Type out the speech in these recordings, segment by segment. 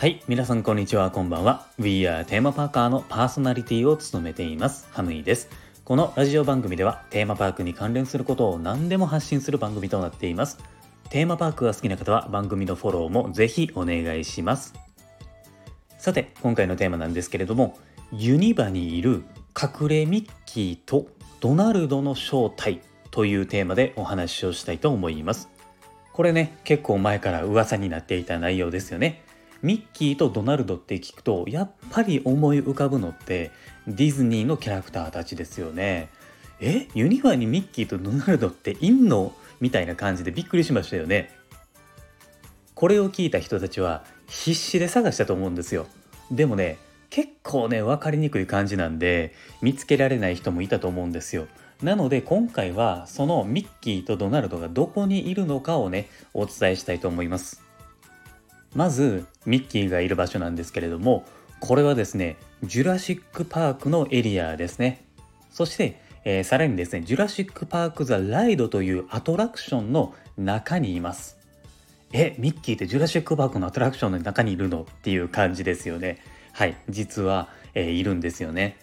はい皆さんこんにちは。こんばんは。We are テーマパーカーのパーソナリティを務めています。ハムイです。このラジオ番組ではテーマパークに関連することを何でも発信する番組となっています。テーマパークが好きな方は番組のフォローもぜひお願いします。さて今回のテーマなんですけれどもユニバにいる隠れミッキーとドナルドの正体。というテーマでお話をしたいと思います。これね結構前から噂になっていた内容ですよね。ミッキーとドナルドって聞くとやっぱり思い浮かぶのってディズニーのキャラクターたちですよね。え？ユニバにミッキーとドナルドっていんの？みたいな感じでびっくりしましたよね。これを聞いた人たちは必死で探したと思うんですよ。でもね結構ね分かりにくい感じなんで見つけられない人もいたと思うんですよ。なので今回はそのミッキーとドナルドがどこにいるのかをねお伝えしたいと思います。まずミッキーがいる場所なんですけれどもこれはですねジュラシック・パークのエリアですね。そして、えー、さらにですねジュラシック・パーク・ザ・ライドというアトラクションの中にいます。えミッキーってジュラシック・パークのアトラクションの中にいるの？っていう感じですよね。はい実は、えー、いるんですよね。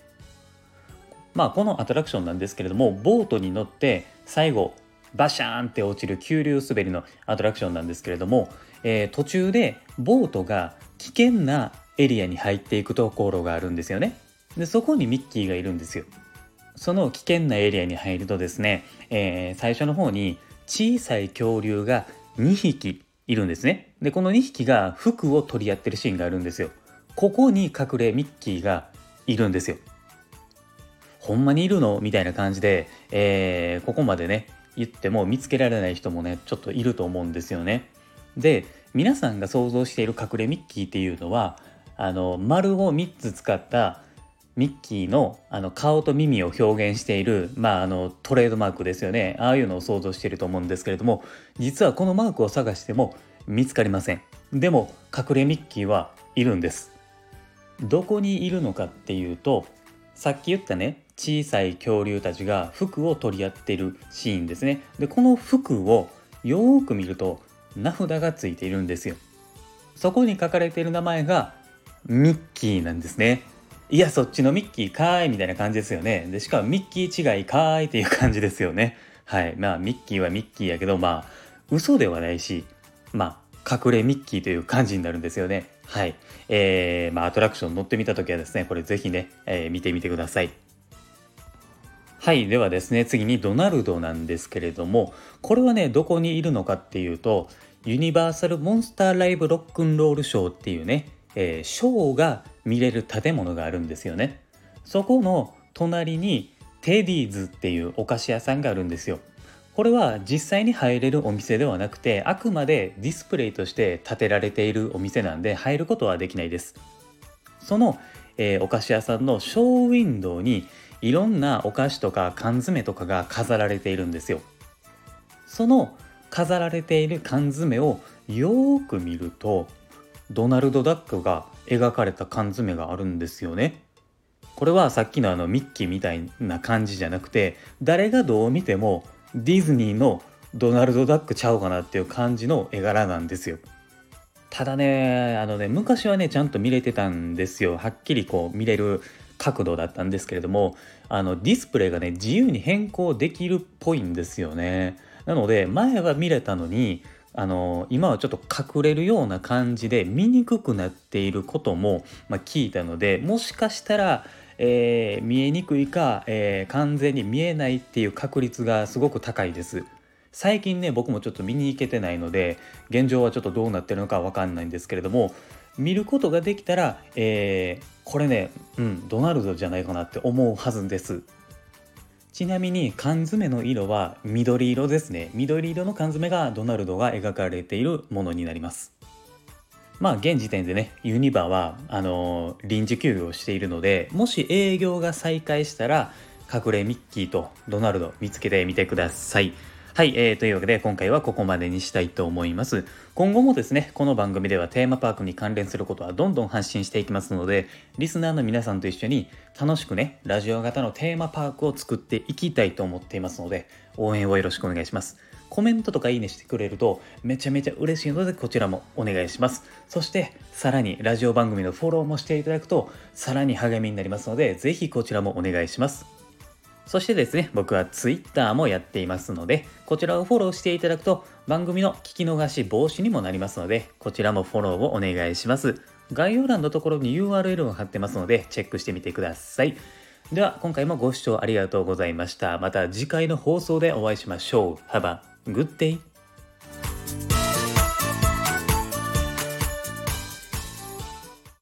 まあこのアトラクションなんですけれどもボートに乗って最後バシャーンって落ちる急流滑りのアトラクションなんですけれども、えー、途中でボートが危険なエリアに入っていくところがあるんですよね。でそこにミッキーがいるんですよ。その危険なエリアに入るとですね、えー、最初の方に小さい恐竜が2匹いるんですね。でこの2匹が服を取り合ってるシーンがあるんですよ。ここに隠れミッキーがいるんですよ。ほんまにいるの？みたいな感じで、えー、ここまでね言っても見つけられない人もねちょっといると思うんですよね。で皆さんが想像している隠れミッキーっていうのはあの丸を3つ使ったミッキーのあの顔と耳を表現している、まあ、あのトレードマークですよね。ああいうのを想像していると思うんですけれども実はこのマークを探しても見つかりません。でも隠れミッキーはいるんです。どこにいるのかっていうとさっき言ったね小さい恐竜たちが服を取り合っているシーンですね。でこの服をよーく見ると名札がついているんですよ。そこに書かれている名前がミッキーなんですね。いやそっちのミッキーかーいみたいな感じですよね。でしかもミッキー違いかーいっていう感じですよね。はい。まあミッキーはミッキーやけどまあ嘘ではないしまあ隠れミッキーという感じになるんですよね。はい。えー、まあアトラクション乗ってみた時はですねこれぜひね、えー、見てみてください。はいではですね次にドナルドなんですけれどもこれはねどこにいるのかっていうとユニバーサル・モンスター・ライブ・ロックンロールショーっていうね、えー、ショーが見れる建物があるんですよね。そこの隣にテディーズっていうお菓子屋さんがあるんですよ。これは実際に入れるお店ではなくてあくまでディスプレイとして建てられているお店なんで入ることはできないです。その、えー、お菓子屋さんのショーウィンドウにいろんなお菓子とか缶詰とかが飾られているんですよ。その飾られている缶詰をよーく見るとドナルド・ダックが描かれた缶詰があるんですよね。これはさっきのあのミッキーみたいな感じじゃなくて誰がどう見てもディズニーのドナルド・ダックちゃうかなっていう感じの絵柄なんですよ。ただねあのね昔はねちゃんと見れてたんですよはっきりこう見れる角度だったんですけれどもあのディスプレイがね自由に変更できるっぽいんですよね。なので前は見れたのにあの今はちょっと隠れるような感じで見にくくなっていることも、まあ、聞いたのでもしかしたら、えー、見えにくいか、えー、完全に見えないっていう確率がすごく高いです。最近ね僕もちょっと見に行けてないので現状はちょっとどうなってるのかわかんないんですけれども見ることができたら、えー、これね、うん、ドナルドじゃないかなって思うはずです。ちなみに缶詰の色は緑色ですね。緑色の缶詰がドナルドが描かれているものになります。まあ現時点でね、ユニバはあのー、臨時休業しているので、もし営業が再開したら、隠れミッキーとドナルド見つけてみてください。はい、えー、というわけで今回はここまでにしたいと思います。今後もですね、この番組ではテーマパークに関連することはどんどん発信していきますので、リスナーの皆さんと一緒に楽しくね、ラジオ型のテーマパークを作っていきたいと思っていますので、応援をよろしくお願いします。コメントとかいいねしてくれるとめちゃめちゃ嬉しいのでこちらもお願いしますそしてさらにラジオ番組のフォローもしていただくとさらに励みになりますのでぜひこちらもお願いしますそしてですね、僕は Twitter もやっていますので、こちらをフォローしていただくと番組の聞き逃し防止にもなりますので、こちらもフォローをお願いします。概要欄のところに URL を貼ってますので、チェックしてみてください。では、今回もご視聴ありがとうございました。また次回の放送でお会いしましょう。Have a good day!